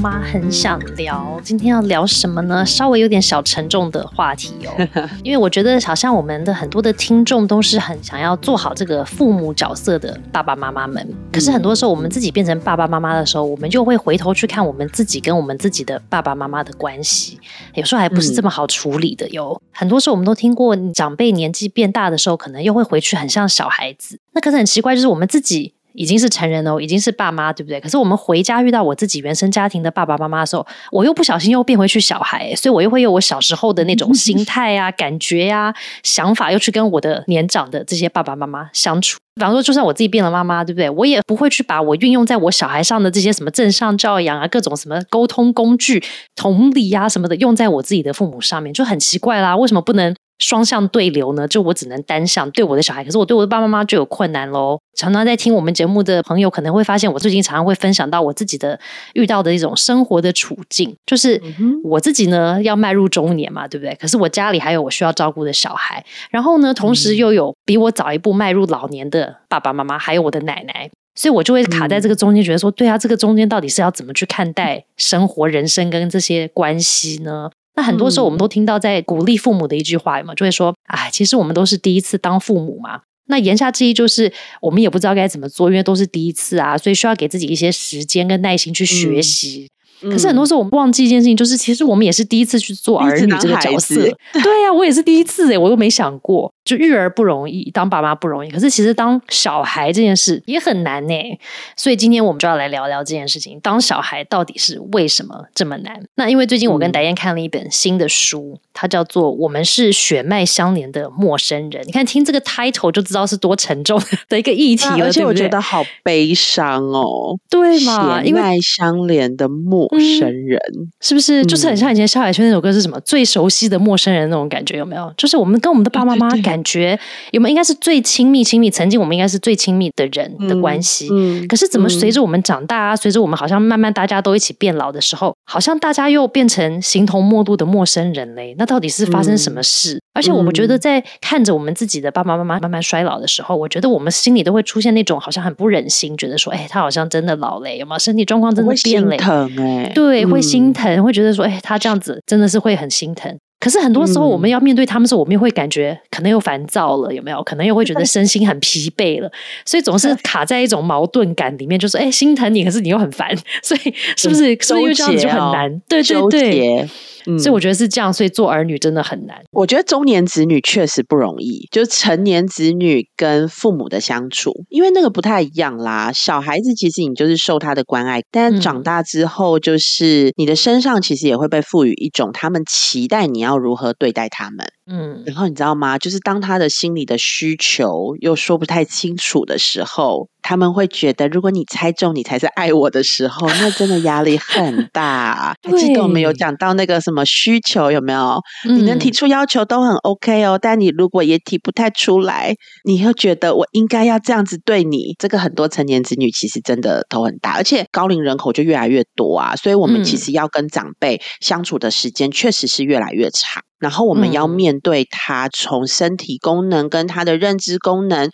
妈很想聊，今天要聊什么呢？稍微有点小沉重的话题哦，因为我觉得好像我们的很多的听众都是很想要做好这个父母角色的爸爸妈妈们。可是很多时候我们自己变成爸爸妈妈的时候，我们就会回头去看我们自己跟我们自己的爸爸妈妈的关系，有时候还不是这么好处理的哟。很多时候我们都听过，长辈年纪变大的时候，可能又会回去很像小孩子。那可是很奇怪，就是我们自己。已经是成人了，已经是爸妈，对不对？可是我们回家遇到我自己原生家庭的爸爸妈妈的时候，我又不小心又变回去小孩，所以我又会有我小时候的那种心态啊、感觉呀、想法，又去跟我的年长的这些爸爸妈妈相处。比方说，就算我自己变了妈妈，对不对？我也不会去把我运用在我小孩上的这些什么正向教养啊、各种什么沟通工具、同理啊什么的，用在我自己的父母上面，就很奇怪啦。为什么不能？双向对流呢？就我只能单向对我的小孩，可是我对我的爸爸妈妈就有困难喽。常常在听我们节目的朋友可能会发现，我最近常常会分享到我自己的遇到的一种生活的处境，就是我自己呢要迈入中年嘛，对不对？可是我家里还有我需要照顾的小孩，然后呢，同时又有比我早一步迈入老年的爸爸妈妈，还有我的奶奶，所以我就会卡在这个中间，觉得说，对啊，这个中间到底是要怎么去看待生活、人生跟这些关系呢？那很多时候，我们都听到在鼓励父母的一句话嘛，就会说：“哎，其实我们都是第一次当父母嘛。”那言下之意就是，我们也不知道该怎么做，因为都是第一次啊，所以需要给自己一些时间跟耐心去学习。可是很多时候我们忘记一件事情，就是其实我们也是第一次去做儿女这个角色。对呀，我也是第一次哎，我又没想过，就育儿不容易，当爸妈不容易。可是其实当小孩这件事也很难呢。所以今天我们就要来聊聊这件事情：当小孩到底是为什么这么难？那因为最近我跟戴燕看了一本新的书，它叫做《我们是血脉相连的陌生人》。你看，听这个 title 就知道是多沉重 的一个议题了，而且我觉得好悲伤哦。对嘛？血脉相连的陌陌生人是不是就是很像以前萧亚轩那首歌是什么最熟悉的陌生人那种感觉有没有？就是我们跟我们的爸爸妈妈感觉有没有应该是最亲密亲密，曾经我们应该是最亲密的人的关系。可是怎么随着我们长大啊，随着我们好像慢慢大家都一起变老的时候，好像大家又变成形同陌路的陌生人嘞？那到底是发生什么事？而且我们觉得在看着我们自己的爸爸妈妈慢慢衰老的时候，我觉得我们心里都会出现那种好像很不忍心，觉得说，哎，他好像真的老了，有没有身体状况真的变了？疼哎。对，会心疼，会觉得说，哎，他这样子真的是会很心疼。可是很多时候，我们要面对他们时候，我们又会感觉可能又烦躁了，有没有？可能又会觉得 身心很疲惫了，所以总是卡在一种矛盾感里面，就是哎，心疼你，可是你又很烦，所以是不是？所以又这样子就很难，对对对。所以我觉得是这样，所以做儿女真的很难。我觉得中年子女确实不容易，就是成年子女跟父母的相处，因为那个不太一样啦。小孩子其实你就是受他的关爱，但长大之后，就是你的身上其实也会被赋予一种他们期待你要如何对待他们。嗯，然后你知道吗？就是当他的心里的需求又说不太清楚的时候。他们会觉得，如果你猜中你才是爱我的时候，那真的压力很大。还记得我们有讲到那个什么需求有没有？你能提出要求都很 OK 哦，但你如果也提不太出来，你会觉得我应该要这样子对你。这个很多成年子女其实真的头很大，而且高龄人口就越来越多啊，所以我们其实要跟长辈相处的时间确实是越来越长。然后我们要面对他从身体功能跟他的认知功能。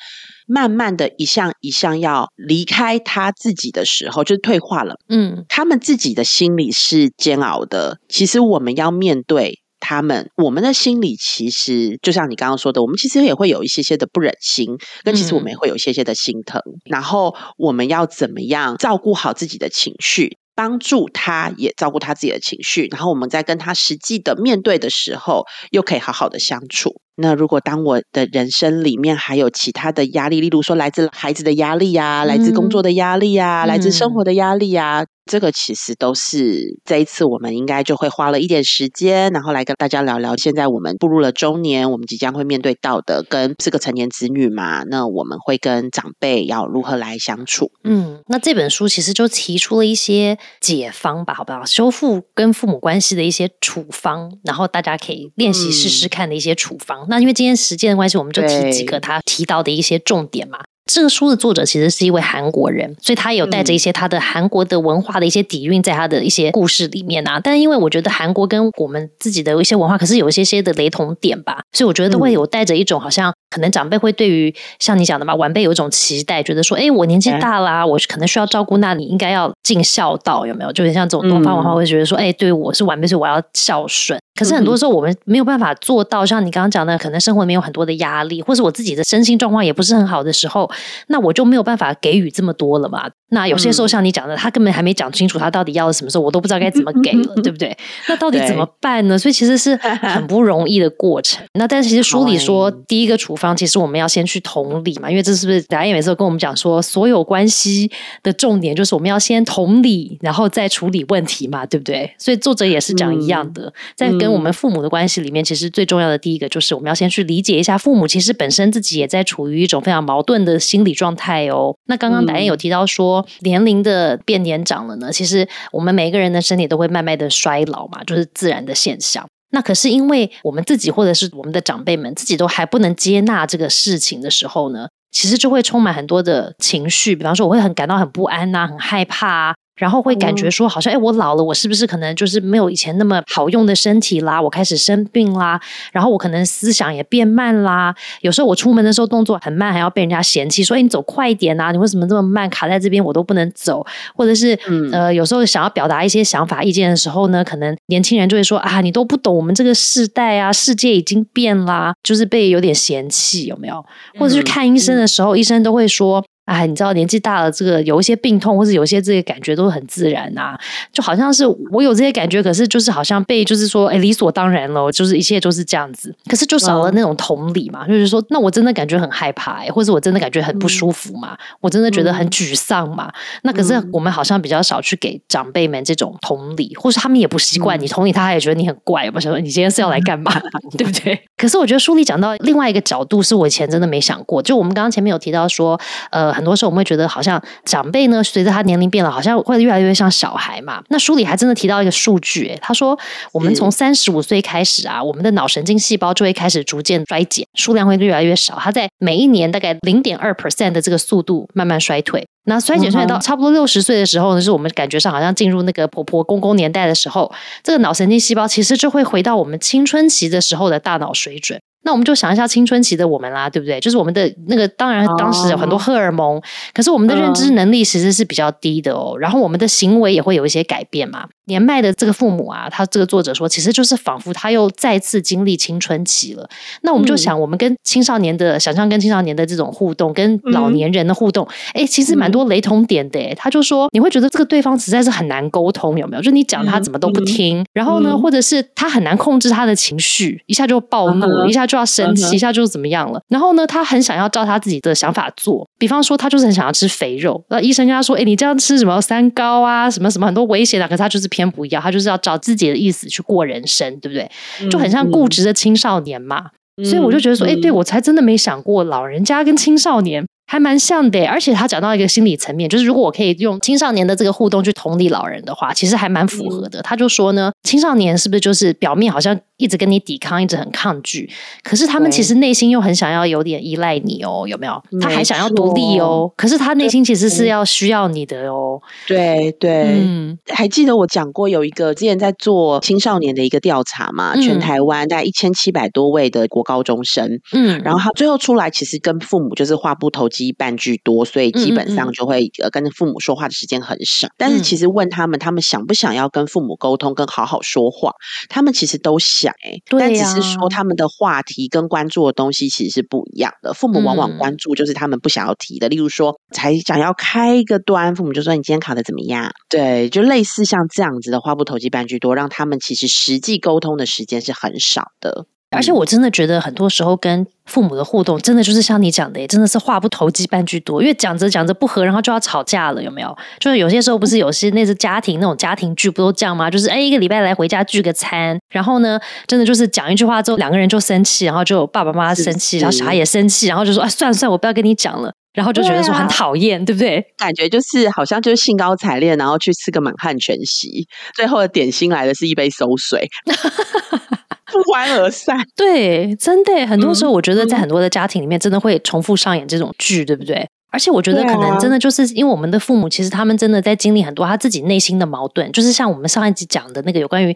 慢慢的一项一项要离开他自己的时候，就是退化了。嗯，他们自己的心里是煎熬的。其实我们要面对他们，我们的心里其实就像你刚刚说的，我们其实也会有一些些的不忍心，跟其实我们也会有一些些的心疼。然后我们要怎么样照顾好自己的情绪，帮助他也照顾他自己的情绪，然后我们在跟他实际的面对的时候，又可以好好的相处。那如果当我的人生里面还有其他的压力，例如说来自孩子的压力呀，来自工作的压力呀，来自生活的压力呀。这个其实都是这一次，我们应该就会花了一点时间，然后来跟大家聊聊。现在我们步入了中年，我们即将会面对到的，跟是个成年子女嘛，那我们会跟长辈要如何来相处？嗯，那这本书其实就提出了一些解方吧，好不好？修复跟父母关系的一些处方，然后大家可以练习试试看的一些处方。那因为今天时间的关系，我们就提几个他提到的一些重点嘛。这个书的作者其实是一位韩国人，所以他有带着一些他的韩国的文化的一些底蕴在他的一些故事里面啊。但因为我觉得韩国跟我们自己的一些文化，可是有一些些的雷同点吧，所以我觉得都会有带着一种好像可能长辈会对于像你讲的嘛，晚辈有一种期待，觉得说，哎，我年纪大啦，我可能需要照顾，那你应该要尽孝道，有没有？就是像这种东方文化会觉得说，哎，对我是晚辈，所以我要孝顺。可是很多时候我们没有办法做到，像你刚刚讲的，可能生活里面有很多的压力，或是我自己的身心状况也不是很好的时候，那我就没有办法给予这么多了嘛。那有些时候像你讲的，他根本还没讲清楚他到底要什么时候，我都不知道该怎么给了，对不对？那到底怎么办呢？所以其实是很不容易的过程。那但是其实书里说，第一个处方其实我们要先去同理嘛，因为这是不是？达燕每次都跟我们讲说，所有关系的重点就是我们要先同理，然后再处理问题嘛，对不对？所以作者也是讲一样的，在。跟我们父母的关系里面，其实最重要的第一个就是我们要先去理解一下父母，其实本身自己也在处于一种非常矛盾的心理状态哦。那刚刚导演有提到说，年龄的变年长了呢，其实我们每一个人的身体都会慢慢的衰老嘛，就是自然的现象。那可是因为我们自己或者是我们的长辈们自己都还不能接纳这个事情的时候呢，其实就会充满很多的情绪，比方说我会很感到很不安呐，很害怕啊。然后会感觉说，好像哎，我老了，我是不是可能就是没有以前那么好用的身体啦？我开始生病啦，然后我可能思想也变慢啦。有时候我出门的时候动作很慢，还要被人家嫌弃，说哎，你走快一点呐，你为什么这么慢？卡在这边我都不能走。或者是呃，有时候想要表达一些想法、意见的时候呢，可能年轻人就会说啊，你都不懂我们这个世代啊，世界已经变啦，就是被有点嫌弃，有没有？或者是看医生的时候，医生都会说。哎，你知道年纪大了，这个有一些病痛，或者有些这些感觉都很自然呐，就好像是我有这些感觉，可是就是好像被就是说，哎，理所当然了，就是一切都是这样子，可是就少了那种同理嘛，就是说，那我真的感觉很害怕，或者我真的感觉很不舒服嘛，我真的觉得很沮丧嘛，那可是我们好像比较少去给长辈们这种同理，或是他们也不习惯你同理，他也觉得你很怪，我想说你今天是要来干嘛，对不对？可是我觉得书里讲到另外一个角度，是我以前真的没想过，就我们刚刚前面有提到说，呃。很多时候我们会觉得，好像长辈呢，随着他年龄变了，好像会越来越像小孩嘛。那书里还真的提到一个数据，他说，我们从三十五岁开始啊，我们的脑神经细胞就会开始逐渐衰减，数量会越来越少。它在每一年大概零点二 percent 的这个速度慢慢衰退。那衰减衰到差不多六十岁的时候呢，是我们感觉上好像进入那个婆婆公公年代的时候，这个脑神经细胞其实就会回到我们青春期的时候的大脑水准。那我们就想一下青春期的我们啦，对不对？就是我们的那个，当然当时有很多荷尔蒙，可是我们的认知能力其实是比较低的哦。然后我们的行为也会有一些改变嘛。年迈的这个父母啊，他这个作者说，其实就是仿佛他又再次经历青春期了。那我们就想，我们跟青少年的想象，跟青少年的这种互动，跟老年人的互动，哎，其实蛮多雷同点的。他就说，你会觉得这个对方实在是很难沟通，有没有？就你讲他怎么都不听，然后呢，或者是他很难控制他的情绪，一下就暴怒，一下就要生气，一下就怎么样了。然后呢，他很想要照他自己的想法做，比方说他就是很想要吃肥肉，那医生跟他说，哎，你这样吃什么三高啊，什么什么很多危险的，可是他就是。偏不一样，他就是要找自己的意思去过人生，对不对？就很像固执的青少年嘛。所以我就觉得说，哎，对我才真的没想过，老人家跟青少年。还蛮像的，而且他讲到一个心理层面，就是如果我可以用青少年的这个互动去同理老人的话，其实还蛮符合的。他就说呢，青少年是不是就是表面好像一直跟你抵抗，一直很抗拒，可是他们其实内心又很想要有点依赖你哦，有没有？他还想要独立哦，可是他内心其实是要需要你的哦。对对，嗯，还记得我讲过有一个之前在做青少年的一个调查嘛？全台湾大概一千七百多位的国高中生，嗯，然后他最后出来其实跟父母就是话不投。机半句多，所以基本上就会呃跟父母说话的时间很少。但是其实问他们，他们想不想要跟父母沟通，跟好好说话，他们其实都想哎，但只是说他们的话题跟关注的东西其实是不一样的。父母往往关注就是他们不想要提的，例如说才想要开一个端，父母就说你今天考的怎么样？对，就类似像这样子的话不投机半句多，让他们其实实际沟通的时间是很少的。而且我真的觉得很多时候跟父母的互动，真的就是像你讲的，真的是话不投机半句多，因为讲着讲着不和，然后就要吵架了，有没有？就是有些时候不是有些那是家庭那种家庭剧，不都这样吗？就是哎，一个礼拜来回家聚个餐，然后呢，真的就是讲一句话之后，两个人就生气，然后就爸爸妈妈生气，然后小孩也生气，然后就说啊，算了算了，我不要跟你讲了，然后就觉得说很讨厌，对不对？感觉就是好像就是兴高采烈，然后去吃个满汉全席，最后的点心来的是一杯馊水。不欢而散，对，真的，很多时候我觉得在很多的家庭里面，真的会重复上演这种剧，对不对？而且我觉得可能真的就是因为我们的父母，其实他们真的在经历很多他自己内心的矛盾，就是像我们上一集讲的那个有关于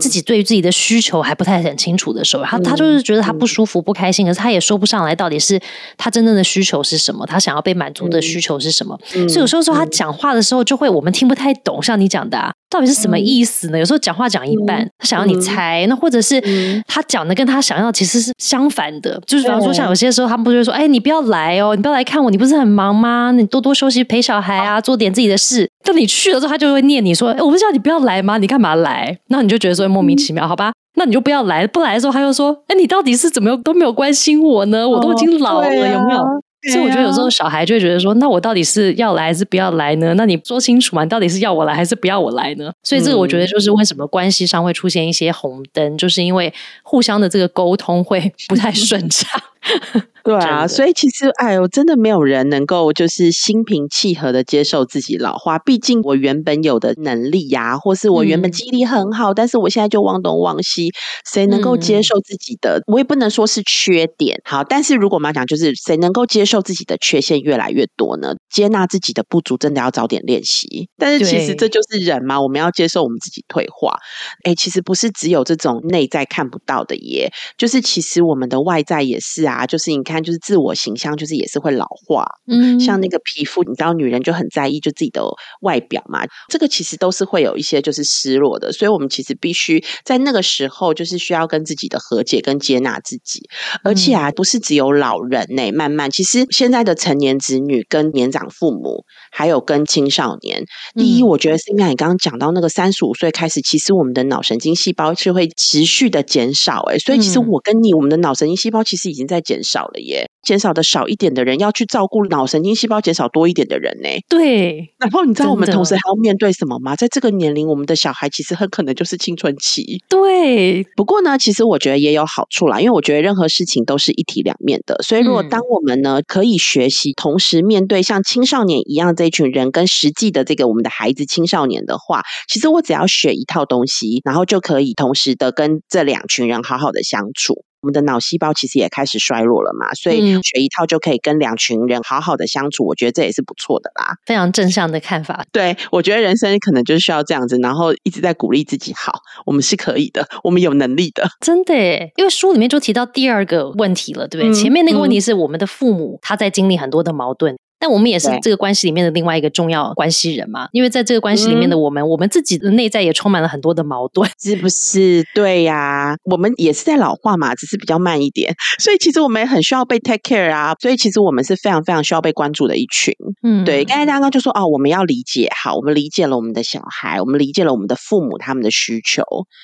自己对于自己的需求还不太很清楚的时候，他他就是觉得他不舒服、不开心，可是他也说不上来到底是他真正的需求是什么，他想要被满足的需求是什么。所以有时候说他讲话的时候，就会我们听不太懂，像你讲的。啊到底是什么意思呢？有时候讲话讲一半，他想要你猜，那或者是他讲的跟他想要其实是相反的。就是比方说，像有些时候他们不会说：“哎，你不要来哦，你不要来看我，你不是很忙吗？你多多休息陪小孩啊，做点自己的事。”但你去了之后，他就会念你说：“哎，我不是叫你不要来吗？你干嘛来？”那你就觉得说莫名其妙，好吧？那你就不要来。不来的时候，他又说：“哎，你到底是怎么都没有关心我呢？我都已经老了，有没有？”所以我觉得有时候小孩就会觉得说，那我到底是要来还是不要来呢？那你说清楚嘛？你到底是要我来还是不要我来呢？所以这个我觉得就是为什么关系上会出现一些红灯，就是因为互相的这个沟通会不太顺畅。对啊，所以其实，哎呦，真的没有人能够就是心平气和的接受自己老化。毕竟我原本有的能力呀，或是我原本记忆力很好，但是我现在就忘东忘西。谁能够接受自己的？我也不能说是缺点。好，但是如果我们要讲，就是谁能够接受自己的缺陷越来越多呢？接纳自己的不足，真的要早点练习。但是其实这就是人嘛，我们要接受我们自己退化。哎，其实不是只有这种内在看不到的耶，就是其实我们的外在也是啊。就是你看，就是自我形象，就是也是会老化。嗯，像那个皮肤，你知道，女人就很在意就自己的外表嘛。这个其实都是会有一些就是失落的，所以我们其实必须在那个时候，就是需要跟自己的和解跟接纳自己。而且啊，不是只有老人呢，慢慢，其实现在的成年子女跟年长父母，还有跟青少年，第一，我觉得是因为你刚刚讲到那个三十五岁开始，其实我们的脑神经细胞是会持续的减少。哎，所以其实我跟你，我们的脑神经细胞其实已经在。减少了耶，减少的少一点的人要去照顾脑神经细胞减少多一点的人呢？对。然后你知道我们同时还要面对什么吗？在这个年龄，我们的小孩其实很可能就是青春期。对。不过呢，其实我觉得也有好处啦，因为我觉得任何事情都是一体两面的。所以如果当我们呢可以学习同时面对像青少年一样这一群人，跟实际的这个我们的孩子青少年的话，其实我只要学一套东西，然后就可以同时的跟这两群人好好的相处。我们的脑细胞其实也开始衰弱了嘛，所以学一套就可以跟两群人好好的相处，我觉得这也是不错的啦。非常正向的看法，对我觉得人生可能就是需要这样子，然后一直在鼓励自己，好，我们是可以的，我们有能力的，真的。因为书里面就提到第二个问题了，对不对？前面那个问题是我们的父母他在经历很多的矛盾。但我们也是这个关系里面的另外一个重要关系人嘛，因为在这个关系里面的我们，我们自己的内在也充满了很多的矛盾，是不是？对呀，我们也是在老化嘛，只是比较慢一点，所以其实我们也很需要被 take care 啊，所以其实我们是非常非常需要被关注的一群。嗯，对，刚才刚刚就说哦，我们要理解，好，我们理解了我们的小孩，我们理解了我们的父母他们的需求。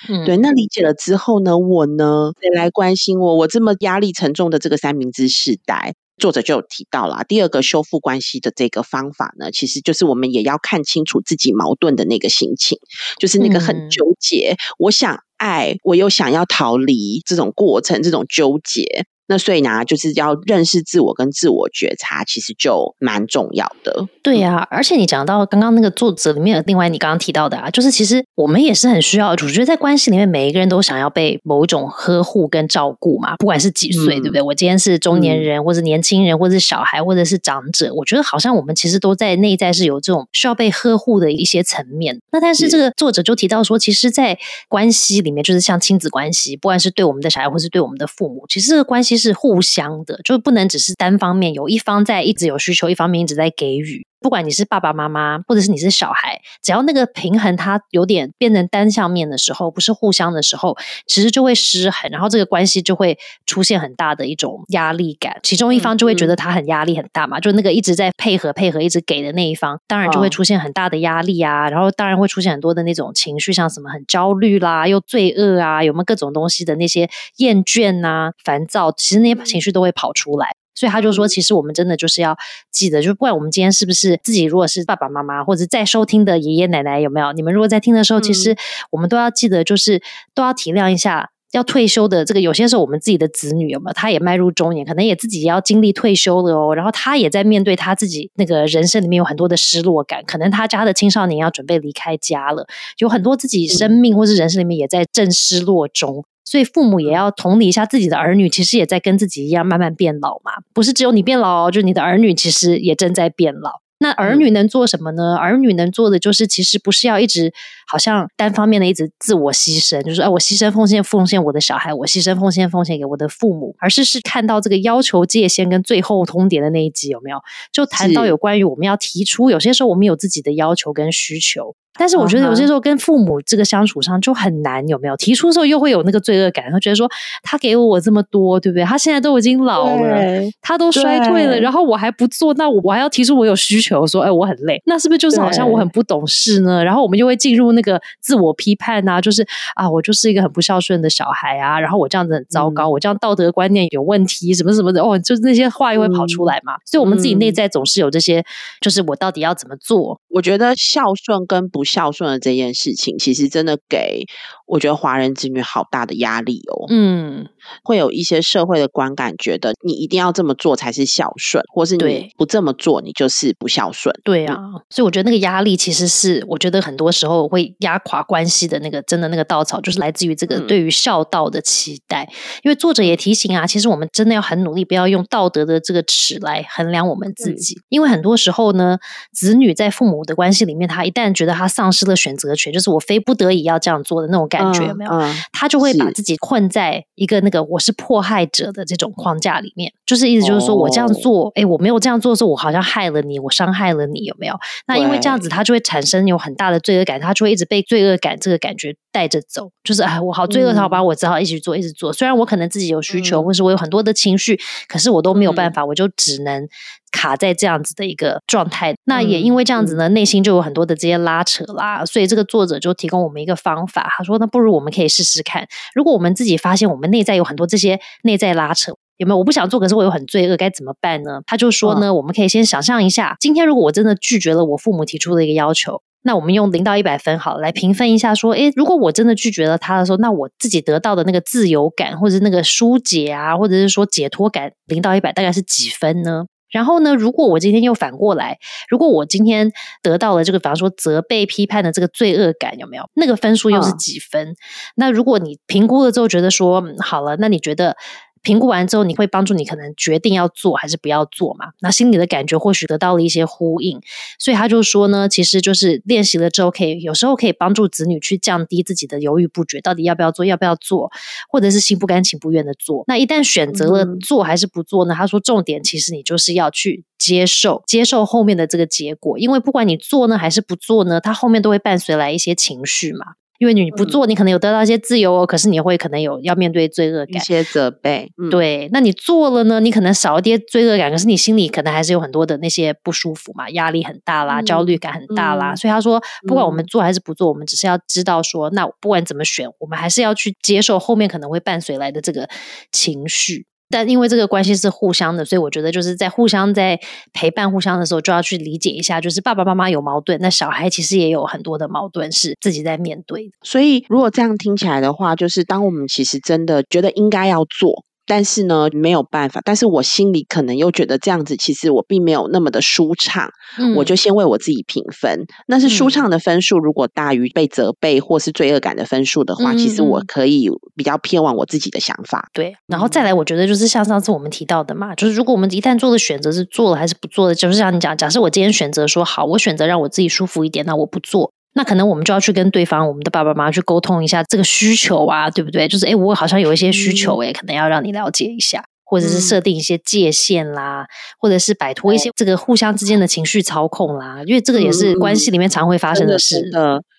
嗯，对，那理解了之后呢，我呢，谁来关心我？我这么压力沉重的这个三明治世代。作者就有提到了第二个修复关系的这个方法呢，其实就是我们也要看清楚自己矛盾的那个心情，就是那个很纠结，我想爱，我又想要逃离这种过程，这种纠结。那所以呢，就是要认识自我跟自我觉察，其实就蛮重要的。对呀，而且你讲到刚刚那个作者里面，另外你刚刚提到的啊，就是其实我们也是很需要。我觉得在关系里面，每一个人都想要被某种呵护跟照顾嘛，不管是几岁，对不对？我今天是中年人，或者年轻人，或者是小孩，或者是长者，我觉得好像我们其实都在内在是有这种需要被呵护的一些层面。那但是这个作者就提到说，其实，在关系里面，就是像亲子关系，不管是对我们的小孩，或是对我们的父母，其实这个关系。是互相的，就不能只是单方面有一方在一直有需求，一方面一直在给予。不管你是爸爸妈妈，或者是你是小孩，只要那个平衡它有点变成单向面的时候，不是互相的时候，其实就会失衡，然后这个关系就会出现很大的一种压力感。其中一方就会觉得他很压力很大嘛，就那个一直在配合配合一直给的那一方，当然就会出现很大的压力啊，然后当然会出现很多的那种情绪，像什么很焦虑啦，又罪恶啊，有没有各种东西的那些厌倦呐、烦躁，其实那些情绪都会跑出来。所以他就说，其实我们真的就是要记得，就是不管我们今天是不是自己，如果是爸爸妈妈或者在收听的爷爷奶奶有没有，你们如果在听的时候，其实我们都要记得，就是都要体谅一下要退休的这个。有些时候我们自己的子女有没有，他也迈入中年，可能也自己要经历退休了哦。然后他也在面对他自己那个人生里面有很多的失落感，可能他家的青少年要准备离开家了，有很多自己生命或是人生里面也在正失落中。所以父母也要同理一下自己的儿女，其实也在跟自己一样慢慢变老嘛，不是只有你变老，就你的儿女其实也正在变老。那儿女能做什么呢？儿女能做的就是，其实不是要一直好像单方面的一直自我牺牲，就是哎，我牺牲奉献奉献我的小孩，我牺牲奉献奉献给我的父母，而是是看到这个要求界限跟最后通牒的那一集有没有？就谈到有关于我们要提出，有些时候我们有自己的要求跟需求。但是我觉得有些时候跟父母这个相处上就很难，有没有？提出的时候又会有那个罪恶感，会觉得说他给我这么多，对不对？他现在都已经老了，他都衰退了，然后我还不做，那我我还要提出我有需求，说哎我很累，那是不是就是好像我很不懂事呢？然后我们就会进入那个自我批判啊，就是啊我就是一个很不孝顺的小孩啊，然后我这样子很糟糕，我这样道德观念有问题，什么什么的哦，就是那些话又会跑出来嘛。所以我们自己内在总是有这些，就是我到底要怎么做？我觉得孝顺跟不孝顺的这件事情，其实真的给我觉得华人子女好大的压力哦。嗯，会有一些社会的观感，觉得你一定要这么做才是孝顺，或是你不这么做，你就是不孝顺。对啊，所以我觉得那个压力其实是，我觉得很多时候会压垮关系的那个真的那个稻草，就是来自于这个对于孝道的期待。因为作者也提醒啊，其实我们真的要很努力，不要用道德的这个尺来衡量我们自己，因为很多时候呢，子女在父母的关系里面，他一旦觉得他丧失了。选择权就是我非不得已要这样做的那种感觉，没有？他就会把自己困在一个那个我是迫害者的这种框架里面，就是意思就是说我这样做，哎，我没有这样做的时候，我好像害了你，我伤害了你，有没有？那因为这样子，他就会产生有很大的罪恶感，他就会一直被罪恶感这个感觉带着走，就是哎，我好罪恶，好吧，我只好一直做，一直做。虽然我可能自己有需求，或是我有很多的情绪，可是我都没有办法，我就只能。卡在这样子的一个状态，那也因为这样子呢，内心就有很多的这些拉扯啦，所以这个作者就提供我们一个方法，他说：“那不如我们可以试试看，如果我们自己发现我们内在有很多这些内在拉扯，有没有？我不想做，可是我有很罪恶，该怎么办呢？”他就说呢，我们可以先想象一下，今天如果我真的拒绝了我父母提出的一个要求，那我们用零到一百分好来评分一下，说：“诶，如果我真的拒绝了他的时候，那我自己得到的那个自由感，或者那个疏解啊，或者是说解脱感，零到一百大概是几分呢？”然后呢？如果我今天又反过来，如果我今天得到了这个，比方说责备、批判的这个罪恶感，有没有？那个分数又是几分？那如果你评估了之后觉得说好了，那你觉得？评估完之后，你会帮助你可能决定要做还是不要做嘛？那心里的感觉或许得到了一些呼应，所以他就说呢，其实就是练习了之后，可以有时候可以帮助子女去降低自己的犹豫不决，到底要不要做，要不要做，或者是心不甘情不愿的做。那一旦选择了做还是不做呢？他说，重点其实你就是要去接受，接受后面的这个结果，因为不管你做呢还是不做呢，它后面都会伴随来一些情绪嘛。因为你不做，你可能有得到一些自由哦，可是你会可能有要面对罪恶感、一些责备。对，那你做了呢？你可能少一点罪恶感，可是你心里可能还是有很多的那些不舒服嘛，压力很大啦，焦虑感很大啦。所以他说，不管我们做还是不做，我们只是要知道说，那不管怎么选，我们还是要去接受后面可能会伴随来的这个情绪。但因为这个关系是互相的，所以我觉得就是在互相在陪伴互相的时候，就要去理解一下，就是爸爸妈妈有矛盾，那小孩其实也有很多的矛盾是自己在面对。所以如果这样听起来的话，就是当我们其实真的觉得应该要做。但是呢，没有办法。但是我心里可能又觉得这样子，其实我并没有那么的舒畅。我就先为我自己评分，那是舒畅的分数。如果大于被责备或是罪恶感的分数的话，其实我可以比较偏往我自己的想法。对，然后再来，我觉得就是像上次我们提到的嘛，就是如果我们一旦做的选择是做了还是不做的，就是像你讲，假设我今天选择说好，我选择让我自己舒服一点，那我不做。那可能我们就要去跟对方，我们的爸爸妈妈去沟通一下这个需求啊，对不对？就是哎，我好像有一些需求，哎，可能要让你了解一下，或者是设定一些界限啦，或者是摆脱一些这个互相之间的情绪操控啦，因为这个也是关系里面常会发生的事，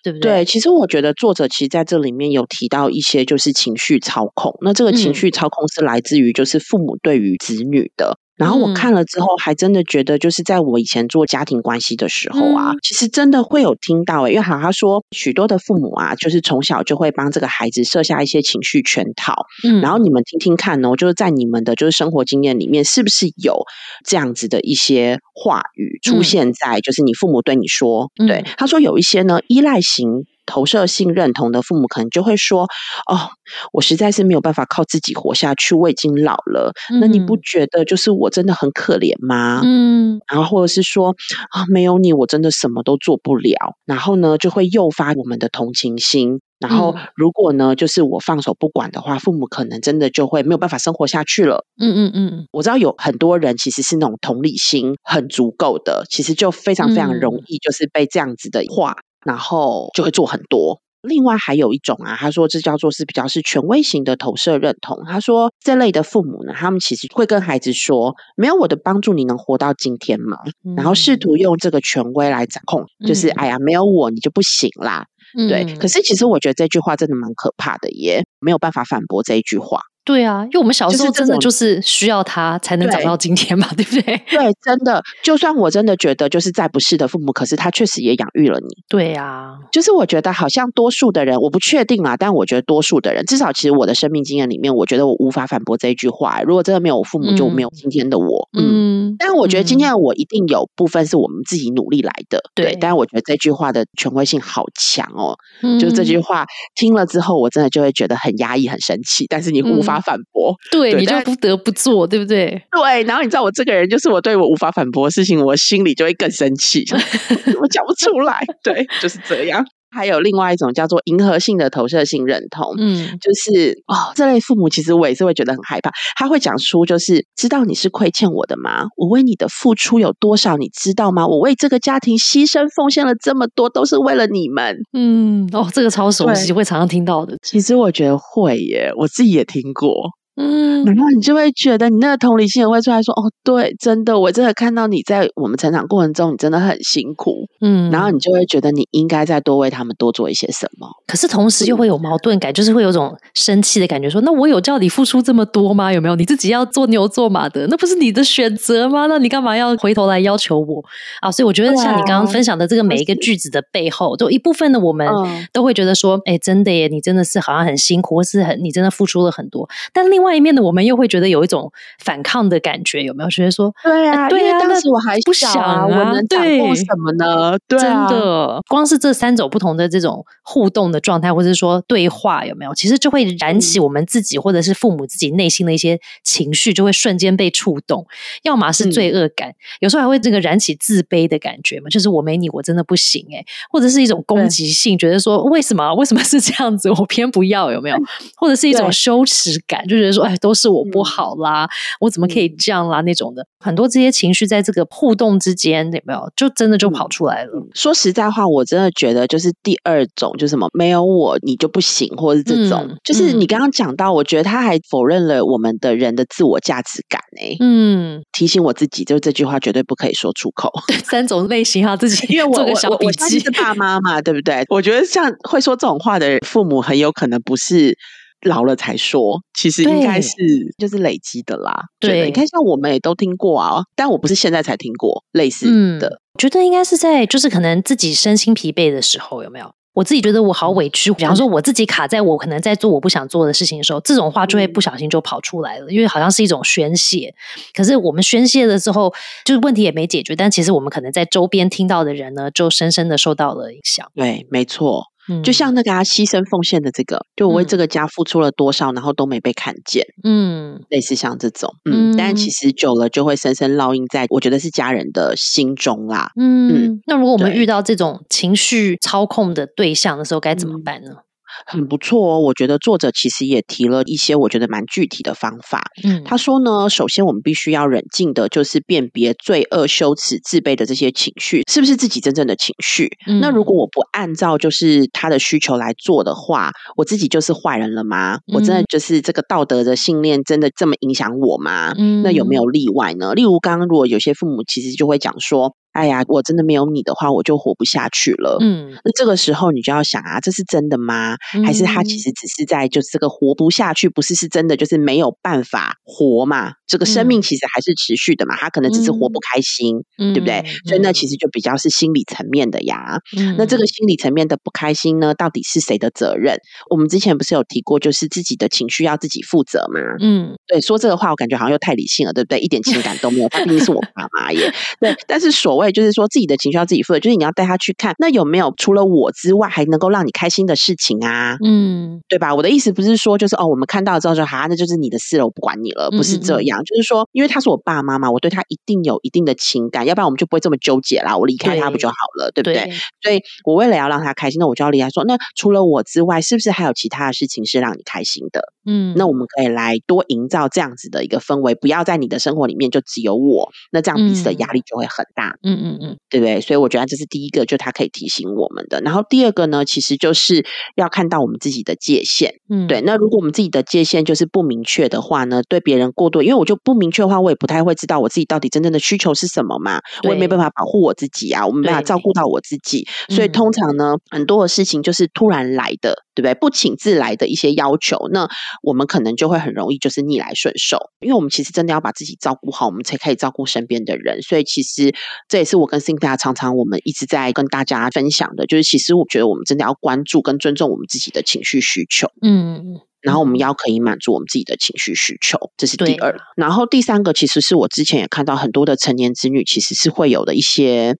对不对？对，其实我觉得作者其实在这里面有提到一些就是情绪操控，那这个情绪操控是来自于就是父母对于子女的。然后我看了之后，还真的觉得，就是在我以前做家庭关系的时候啊，其实真的会有听到诶，因为好像说许多的父母啊，就是从小就会帮这个孩子设下一些情绪圈套。嗯，然后你们听听看哦，就是在你们的就是生活经验里面，是不是有这样子的一些话语出现在，就是你父母对你说，对他说有一些呢依赖型。投射性认同的父母，可能就会说：“哦，我实在是没有办法靠自己活下去，我已经老了。那你不觉得就是我真的很可怜吗？”嗯，然后或者是说：“啊，没有你，我真的什么都做不了。”然后呢，就会诱发我们的同情心。然后，如果呢，就是我放手不管的话，父母可能真的就会没有办法生活下去了。嗯嗯嗯，我知道有很多人其实是那种同理心很足够的，其实就非常非常容易，就是被这样子的话，然后就会做很多。另外还有一种啊，他说这叫做是比较是权威型的投射认同。他说这类的父母呢，他们其实会跟孩子说，没有我的帮助，你能活到今天吗？然后试图用这个权威来掌控，就是哎呀，没有我你就不行啦。对，可是其实我觉得这句话真的蛮可怕的，耶没有办法反驳这一句话。对啊，因为我们小时候真的就是需要他才能长到今天嘛，对不对？对，真的，就算我真的觉得就是再不是的父母，可是他确实也养育了你。对啊，就是我觉得好像多数的人，我不确定啦，但我觉得多数的人，至少其实我的生命经验里面，我觉得我无法反驳这一句话。如果真的没有我父母，就没有今天的我。嗯，但我觉得今天的我一定有部分是我们自己努力来的。对，但是我觉得这句话的权威性好强哦。嗯就是这句话听了之后，我真的就会觉得很压抑、很生气，但是你无法。反驳，对，你就不得不做，对不对？对，然后你知道我这个人，就是我对我无法反驳的事情，我心里就会更生气，我讲不出来。对，就是这样。还有另外一种叫做银河性的投射性认同，嗯，就是哦，这类父母其实我也是会觉得很害怕。他会讲出就是知道你是亏欠我的吗？我为你的付出有多少，你知道吗？我为这个家庭牺牲奉献了这么多，都是为了你们。嗯，哦，这个超熟悉，会常常听到的。其实我觉得会耶，我自己也听过。嗯，然后你就会觉得你那个同理心也会出来说，哦，对，真的，我真的看到你在我们成长过程中，你真的很辛苦，嗯，然后你就会觉得你应该再多为他们多做一些什么。可是同时又会有矛盾感，就是会有种生气的感觉，说，那我有叫你付出这么多吗？有没有？你自己要做牛做马的，那不是你的选择吗？那你干嘛要回头来要求我啊？所以我觉得像你刚刚分享的这个每一个句子的背后，就一部分的我们都会觉得说，哎，真的耶，你真的是好像很辛苦，或是很你真的付出了很多，但另外。外一面的我们又会觉得有一种反抗的感觉，有没有？觉得说，对啊，对啊，当时我还不想啊，我能掌控什么呢？真的，光是这三种不同的这种互动的状态，或者是说对话，有没有？其实就会燃起我们自己或者是父母自己内心的一些情绪，就会瞬间被触动。要么是罪恶感，有时候还会这个燃起自卑的感觉嘛，就是我没你，我真的不行哎，或者是一种攻击性，觉得说为什么为什么是这样子，我偏不要，有没有？或者是一种羞耻感，就觉得。说哎，都是我不好啦，我怎么可以这样啦？那种的很多这些情绪，在这个互动之间有没有？就真的就跑出来了。说实在话，我真的觉得就是第二种，就是什么没有我你就不行，或者是这种，就是你刚刚讲到，我觉得他还否认了我们的人的自我价值感。哎，嗯，提醒我自己，就这句话绝对不可以说出口。对三种类型哈，自己因为我我我是爸妈嘛，对不对？我觉得像会说这种话的父母，很有可能不是。老了才说，其实应该是就是累积的啦。对，你看像我们也都听过啊，但我不是现在才听过类似的。觉得应该是在就是可能自己身心疲惫的时候，有没有？我自己觉得我好委屈，比方说我自己卡在我可能在做我不想做的事情的时候，这种话就会不小心就跑出来了，因为好像是一种宣泄。可是我们宣泄了之后，就是问题也没解决，但其实我们可能在周边听到的人呢，就深深的受到了影响。对，没错。就像那个他牺牲奉献的这个，就我为这个家付出了多少，然后都没被看见，嗯，类似像这种，嗯，但其实久了就会深深烙印在我觉得是家人的心中啦，嗯，那如果我们遇到这种情绪操控的对象的时候，该怎么办呢？很不错哦，我觉得作者其实也提了一些我觉得蛮具体的方法。嗯，他说呢，首先我们必须要冷静的，就是辨别罪恶、羞耻、自卑的这些情绪是不是自己真正的情绪。那如果我不按照就是他的需求来做的话，我自己就是坏人了吗？我真的就是这个道德的信念真的这么影响我吗？嗯，那有没有例外呢？例如刚刚如果有些父母其实就会讲说。哎呀，我真的没有你的话，我就活不下去了。嗯，那这个时候你就要想啊，这是真的吗？还是他其实只是在就是这个活不下去，不是是真的，就是没有办法活嘛？这个生命其实还是持续的嘛，他可能只是活不开心，对不对？所以那其实就比较是心理层面的呀。那这个心理层面的不开心呢，到底是谁的责任？我们之前不是有提过，就是自己的情绪要自己负责嘛？嗯，对，说这个话我感觉好像又太理性了，对不对？一点情感都没有，他毕竟是我爸妈耶。对，但是所谓。谓就是说自己的情绪要自己负责，就是你要带他去看，那有没有除了我之外，还能够让你开心的事情啊？嗯，对吧？我的意思不是说就是哦，我们看到之后说哈，那就是你的事了，我不管你了，不是这样。就是说，因为他是我爸妈嘛，我对他一定有一定的情感，要不然我们就不会这么纠结啦。我离开他不就好了，对不对？所以我为了要让他开心，那我就要离开。说那除了我之外，是不是还有其他的事情是让你开心的？嗯，那我们可以来多营造这样子的一个氛围，不要在你的生活里面就只有我，那这样彼此的压力就会很大。嗯嗯嗯，对不对？所以我觉得这是第一个，就他可以提醒我们的。然后第二个呢，其实就是要看到我们自己的界限。嗯，对。那如果我们自己的界限就是不明确的话呢，对别人过多，因为我就不明确的话，我也不太会知道我自己到底真正的需求是什么嘛，我也没办法保护我自己啊，我没办法照顾到我自己。所以通常呢，很多的事情就是突然来的，对不对？不请自来的一些要求，那我们可能就会很容易就是逆来顺受，因为我们其实真的要把自己照顾好，我们才可以照顾身边的人。所以其实这也是我跟 Cynthia 常常我们一直在跟大家分享的，就是其实我觉得我们真的要关注跟尊重我们自己的情绪需求。嗯。然后我们要可以满足我们自己的情绪需求，这是第二。然后第三个，其实是我之前也看到很多的成年子女，其实是会有的一些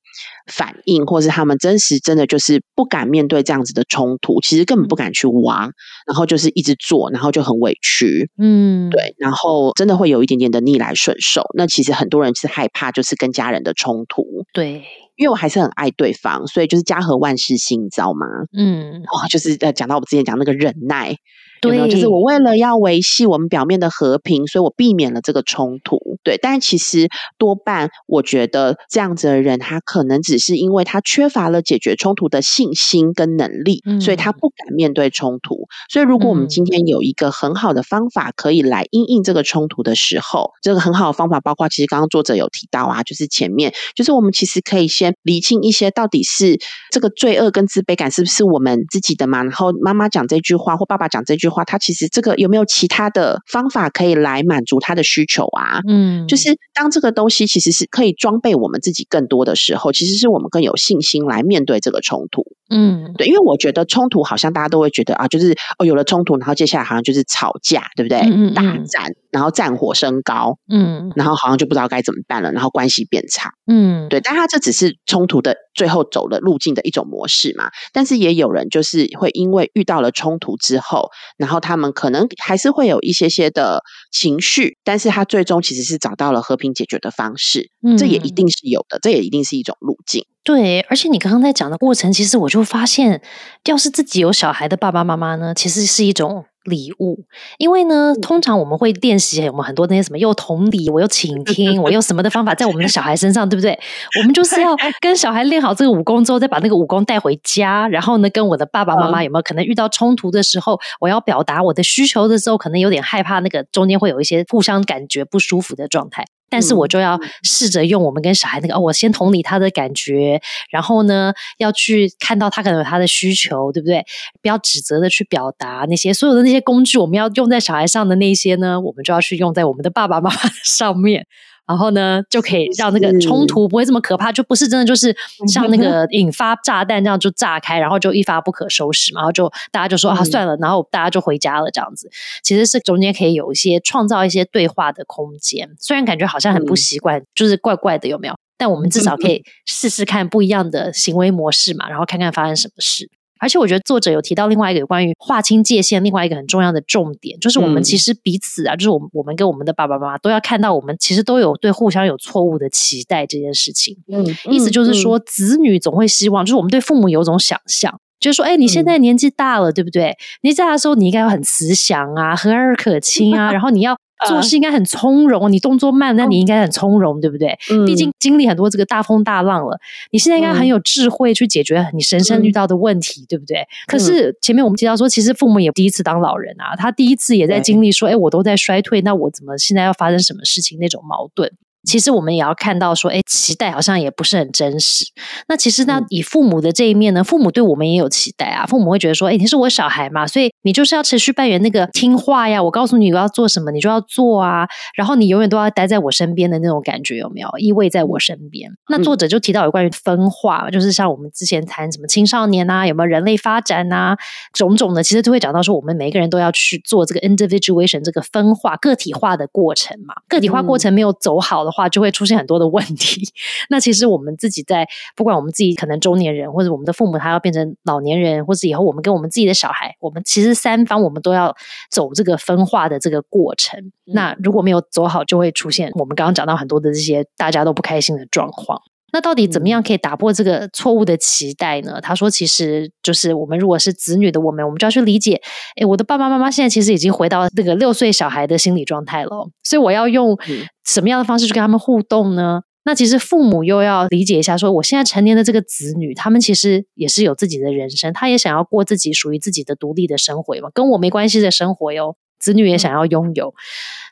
反应，或是他们真实真的就是不敢面对这样子的冲突，其实根本不敢去挖，然后就是一直做，然后就很委屈。嗯，对。然后真的会有一点点的逆来顺受。那其实很多人是害怕，就是跟家人的冲突。对。因为我还是很爱对方，所以就是家和万事兴，你知道吗？嗯，哦，就是呃，讲到我之前讲那个忍耐。对，就是我为了要维系我们表面的和平，所以我避免了这个冲突。对，但其实多半我觉得这样子的人，他可能只是因为他缺乏了解决冲突的信心跟能力，所以他不敢面对冲突。所以，如果我们今天有一个很好的方法可以来应应这个冲突的时候，这个很好的方法包括，其实刚刚作者有提到啊，就是前面就是我们其实可以先理清一些，到底是这个罪恶跟自卑感是不是我们自己的嘛？然后妈妈讲这句话或爸爸讲这句话，他其实这个有没有其他的方法可以来满足他的需求啊？嗯，就是当这个东西其实是可以装备我们自己更多的时候，其实是我们更有信心来面对这个冲突。嗯，对，因为我觉得冲突好像大家都会觉得啊，就是哦有了冲突，然后接下来好像就是吵架，对不对？嗯大战，然后战火升高，嗯，然后好像就不知道该怎么办了，然后关系变差，嗯，对，但他这只是冲突的最后走了路径的一种模式嘛。但是也有人就是会因为遇到了冲突之后，然后他们可能还是会有一些些的情绪，但是他最终其实是找到了和平解决的方式，嗯这也一定是有的，这也一定是一种路径。对，而且你刚刚在讲的过程，其实我就发现，要是自己有小孩的爸爸妈妈呢，其实是一种礼物。因为呢，通常我们会练习我们很多那些什么又同理，我又倾听，我又什么的方法，在我们的小孩身上，对不对？我们就是要 跟小孩练好这个武功之后，再把那个武功带回家。然后呢，跟我的爸爸妈妈有没有可能遇到冲突的时候，我要表达我的需求的时候，可能有点害怕，那个中间会有一些互相感觉不舒服的状态。但是我就要试着用我们跟小孩那个哦，我先同理他的感觉，然后呢，要去看到他可能有他的需求，对不对？不要指责的去表达那些所有的那些工具，我们要用在小孩上的那些呢，我们就要去用在我们的爸爸妈妈 上面。然后呢，就可以让那个冲突不会这么可怕，就不是真的就是像那个引发炸弹这样就炸开，然后就一发不可收拾嘛。然后就大家就说啊算了，然后大家就回家了这样子。其实是中间可以有一些创造一些对话的空间，虽然感觉好像很不习惯，就是怪怪的有没有？但我们至少可以试试看不一样的行为模式嘛，然后看看发生什么事。而且我觉得作者有提到另外一个有关于划清界限，另外一个很重要的重点，就是我们其实彼此啊，就是我们我们跟我们的爸爸妈妈都要看到，我们其实都有对互相有错误的期待这件事情。嗯，意思就是说，子女总会希望，就是我们对父母有种想象。就是说，哎，你现在年纪大了，对不对？你在的时候，你应该要很慈祥啊，和蔼可亲啊，然后你要做事应该很从容。你动作慢，那你应该很从容，对不对？毕竟经历很多这个大风大浪了，你现在应该很有智慧去解决你人生遇到的问题，对不对？可是前面我们提到说，其实父母也第一次当老人啊，他第一次也在经历说，哎，我都在衰退，那我怎么现在要发生什么事情？那种矛盾。其实我们也要看到说，哎，期待好像也不是很真实。那其实呢，以父母的这一面呢，父母对我们也有期待啊。父母会觉得说，哎，你是我小孩嘛，所以你就是要持续扮演那个听话呀。我告诉你我要做什么，你就要做啊。然后你永远都要待在我身边的那种感觉有没有？依偎在我身边。那作者就提到有关于分化，就是像我们之前谈什么青少年啊，有没有人类发展啊，种种的，其实都会讲到说，我们每一个人都要去做这个 individuation 这个分化个体化的过程嘛。个体化过程没有走好的。话，就会出现很多的问题。那其实我们自己在不管我们自己可能中年人，或者我们的父母他要变成老年人，或者以后我们跟我们自己的小孩，我们其实三方我们都要走这个分化的这个过程。那如果没有走好，就会出现我们刚刚讲到很多的这些大家都不开心的状况。那到底怎么样可以打破这个错误的期待呢？他说，其实就是我们如果是子女的我们，我们就要去理解，诶，我的爸爸妈妈现在其实已经回到那个六岁小孩的心理状态了，所以我要用什么样的方式去跟他们互动呢？那其实父母又要理解一下，说我现在成年的这个子女，他们其实也是有自己的人生，他也想要过自己属于自己的独立的生活嘛，跟我没关系的生活哟。子女也想要拥有，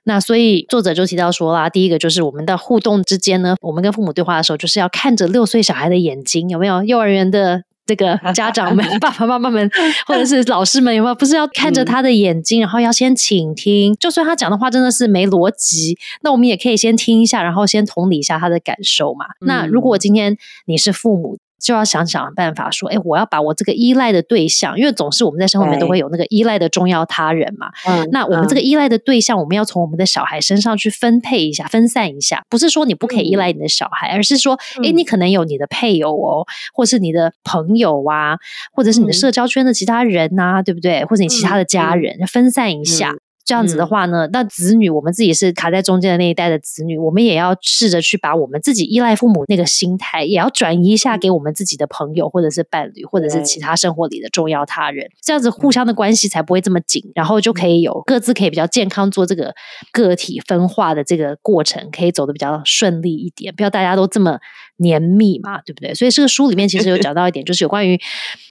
那所以作者就提到说啦，第一个就是我们的互动之间呢，我们跟父母对话的时候，就是要看着六岁小孩的眼睛，有没有？幼儿园的这个家长们、爸爸妈妈们，或者是老师们，有没有？不是要看着他的眼睛，然后要先倾听，就算他讲的话真的是没逻辑，那我们也可以先听一下，然后先同理一下他的感受嘛。那如果今天你是父母，就要想想办法说，哎，我要把我这个依赖的对象，因为总是我们在生活里面都会有那个依赖的重要他人嘛。嗯，那我们这个依赖的对象，我们要从我们的小孩身上去分配一下、分散一下。不是说你不可以依赖你的小孩，而是说，哎，你可能有你的配偶哦，或是你的朋友啊，或者是你的社交圈的其他人呐，对不对？或者你其他的家人，分散一下。这样子的话呢，那子女我们自己是卡在中间的那一代的子女，我们也要试着去把我们自己依赖父母那个心态，也要转移一下给我们自己的朋友，或者是伴侣，或者是其他生活里的重要他人。这样子互相的关系才不会这么紧，然后就可以有各自可以比较健康做这个个体分化的这个过程，可以走得比较顺利一点，不要大家都这么黏密嘛，对不对？所以这个书里面其实有讲到一点，就是有关于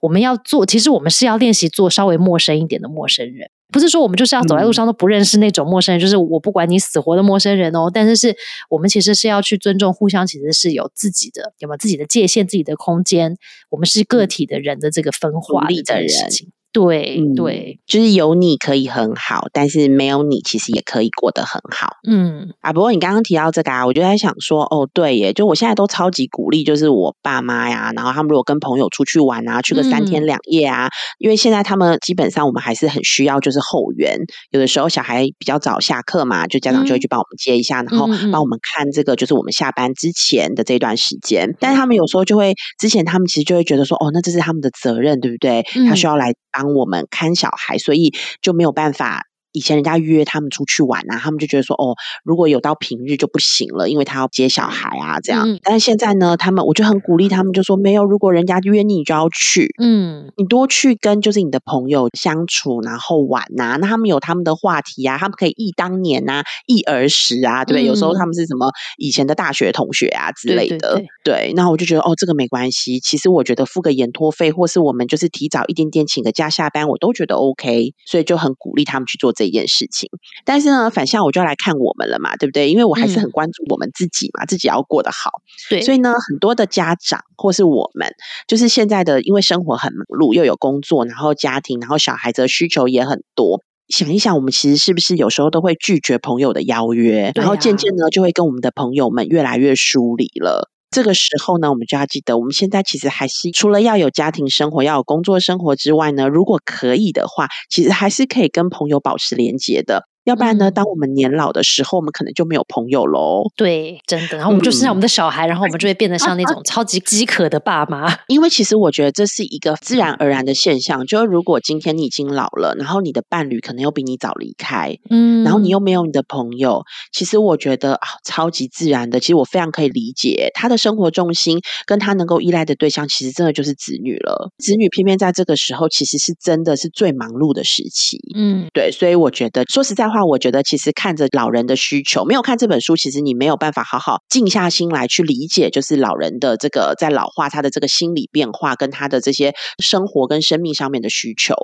我们要做，其实我们是要练习做稍微陌生一点的陌生人。不是说我们就是要走在路上都不认识那种陌生人，就是我不管你死活的陌生人哦。但是是我们其实是要去尊重互相，其实是有自己的有没有自己的界限、自己的空间。我们是个体的人的这个分化的事情。对对，就是有你可以很好，但是没有你其实也可以过得很好。嗯啊，不过你刚刚提到这个啊，我就在想说，哦，对耶，就我现在都超级鼓励，就是我爸妈呀，然后他们如果跟朋友出去玩啊，去个三天两夜啊，因为现在他们基本上我们还是很需要就是后援，有的时候小孩比较早下课嘛，就家长就会去帮我们接一下，然后帮我们看这个就是我们下班之前的这段时间。但是他们有时候就会，之前他们其实就会觉得说，哦，那这是他们的责任，对不对？他需要来帮。帮我们看小孩，所以就没有办法。以前人家约他们出去玩啊，他们就觉得说哦，如果有到平日就不行了，因为他要接小孩啊，这样。但是现在呢，他们我就很鼓励他们，就说没有，如果人家约你，你就要去。嗯，你多去跟就是你的朋友相处，然后玩呐，那他们有他们的话题啊，他们可以忆当年呐，忆儿时啊，对不对？有时候他们是什么以前的大学同学啊之类的。对，那我就觉得哦，这个没关系。其实我觉得付个延托费，或是我们就是提早一点点请个假下班，我都觉得 OK。所以就很鼓励他们去做这。这件事情，但是呢，反向我就要来看我们了嘛，对不对？因为我还是很关注我们自己嘛，自己要过得好。对，所以呢，很多的家长或是我们，就是现在的，因为生活很忙碌，又有工作，然后家庭，然后小孩子的需求也很多。想一想，我们其实是不是有时候都会拒绝朋友的邀约，然后渐渐呢，就会跟我们的朋友们越来越疏离了。这个时候呢，我们就要记得，我们现在其实还是除了要有家庭生活、要有工作生活之外呢，如果可以的话，其实还是可以跟朋友保持连接的。要不然呢？当我们年老的时候，我们可能就没有朋友喽。对，真的。然后我们就是像我们的小孩，然后我们就会变得像那种超级饥渴的爸妈。因为其实我觉得这是一个自然而然的现象。就是如果今天你已经老了，然后你的伴侣可能又比你早离开，嗯，然后你又没有你的朋友，其实我觉得啊，超级自然的。其实我非常可以理解他的生活重心跟他能够依赖的对象，其实真的就是子女了。子女偏偏在这个时候，其实是真的是最忙碌的时期。嗯，对。所以我觉得说实在。话我觉得其实看着老人的需求，没有看这本书，其实你没有办法好好静下心来去理解，就是老人的这个在老化他的这个心理变化，跟他的这些生活跟生命上面的需求。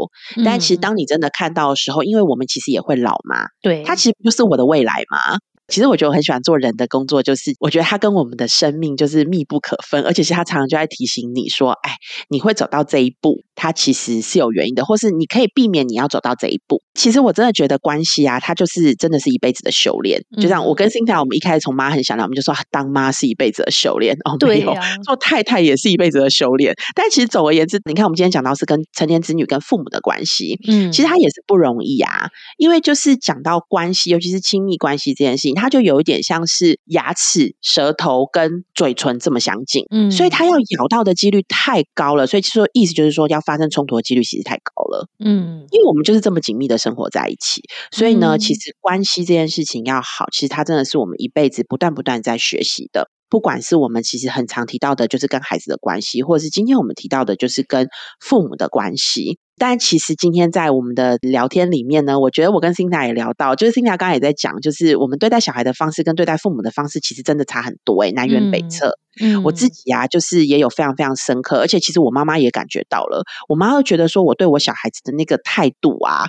但其实当你真的看到的时候，因为我们其实也会老嘛，对，他其实就是我的未来嘛。其实我觉得我很喜欢做人的工作，就是我觉得它跟我们的生命就是密不可分，而且是它常常就在提醒你说：“哎，你会走到这一步，它其实是有原因的，或是你可以避免你要走到这一步。”其实我真的觉得关系啊，它就是真的是一辈子的修炼。就像我跟 c i 我们一开始从妈很想聊，我们就说当妈是一辈子的修炼哦，没有做太太也是一辈子的修炼。但其实总而言之，你看我们今天讲到是跟成年子女跟父母的关系，嗯，其实它也是不容易啊，因为就是讲到关系，尤其是亲密关系这件事情。它就有一点像是牙齿、舌头跟嘴唇这么相近，嗯，所以它要咬到的几率太高了。所以说意思就是说，要发生冲突的几率其实太高了，嗯，因为我们就是这么紧密的生活在一起，所以呢，其实关系这件事情要好，其实它真的是我们一辈子不断不断在学习的。不管是我们其实很常提到的，就是跟孩子的关系，或者是今天我们提到的，就是跟父母的关系。但其实今天在我们的聊天里面呢，我觉得我跟辛达也聊到，就是辛达刚刚也在讲，就是我们对待小孩的方式跟对待父母的方式，其实真的差很多哎，南辕北辙。嗯，我自己啊，就是也有非常非常深刻，而且其实我妈妈也感觉到了，我妈会觉得说我对我小孩子的那个态度啊，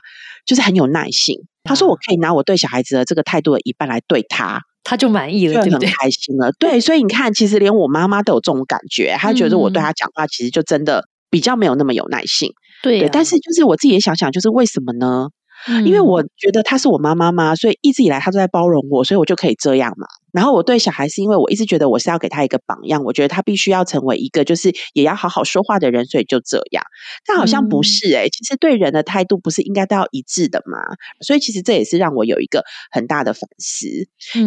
就是很有耐性。她说我可以拿我对小孩子的这个态度的一半来对他。他就满意了，就很开心了。对，所以你看，其实连我妈妈都有这种感觉，她觉得我对她讲话其实就真的比较没有那么有耐性。对，但是就是我自己也想想，就是为什么呢？因为我觉得她是我妈妈嘛，所以一直以来她都在包容我，所以我就可以这样嘛。然后我对小孩是因为我一直觉得我是要给他一个榜样，我觉得他必须要成为一个就是也要好好说话的人，所以就这样。但好像不是哎，其实对人的态度不是应该都要一致的嘛？所以其实这也是让我有一个很大的反思。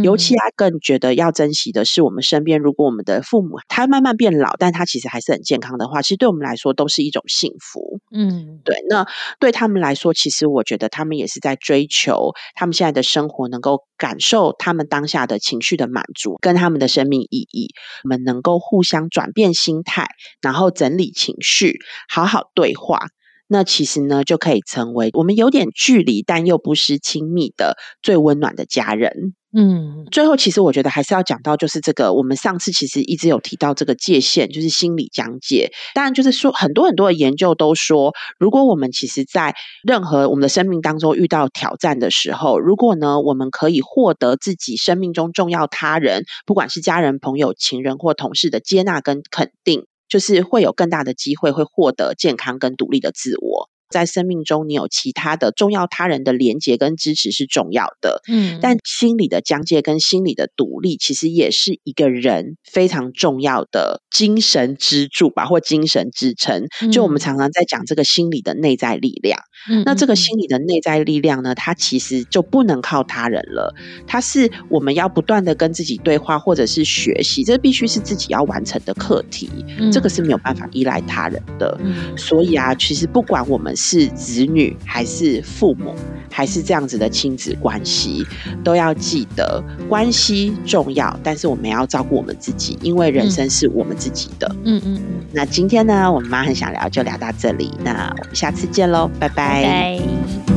尤其他，更觉得要珍惜的是我们身边，如果我们的父母他慢慢变老，但他其实还是很健康的话，其实对我们来说都是一种幸福。嗯，对。那对他们来说，其实我觉得他们也是在追求他们现在的生活能够感受他们当下的情绪。的满足跟他们的生命意义，我们能够互相转变心态，然后整理情绪，好好对话，那其实呢，就可以成为我们有点距离但又不失亲密的最温暖的家人。嗯，最后其实我觉得还是要讲到，就是这个我们上次其实一直有提到这个界限，就是心理疆界。当然，就是说很多很多的研究都说，如果我们其实在任何我们的生命当中遇到挑战的时候，如果呢我们可以获得自己生命中重要他人，不管是家人、朋友、情人或同事的接纳跟肯定，就是会有更大的机会会获得健康跟独立的自我。在生命中，你有其他的重要他人的连接跟支持是重要的，嗯，但心理的疆界跟心理的独立，其实也是一个人非常重要的精神支柱吧，或精神支撑。就我们常常在讲这个心理的内在力量，那这个心理的内在力量呢，它其实就不能靠他人了，它是我们要不断的跟自己对话，或者是学习，这必须是自己要完成的课题，这个是没有办法依赖他人的。所以啊，其实不管我们。是子女还是父母，还是这样子的亲子关系，都要记得关系重要，但是我们要照顾我们自己，因为人生是我们自己的。嗯嗯嗯。那今天呢，我们妈很想聊，就聊到这里。那我们下次见喽，拜拜。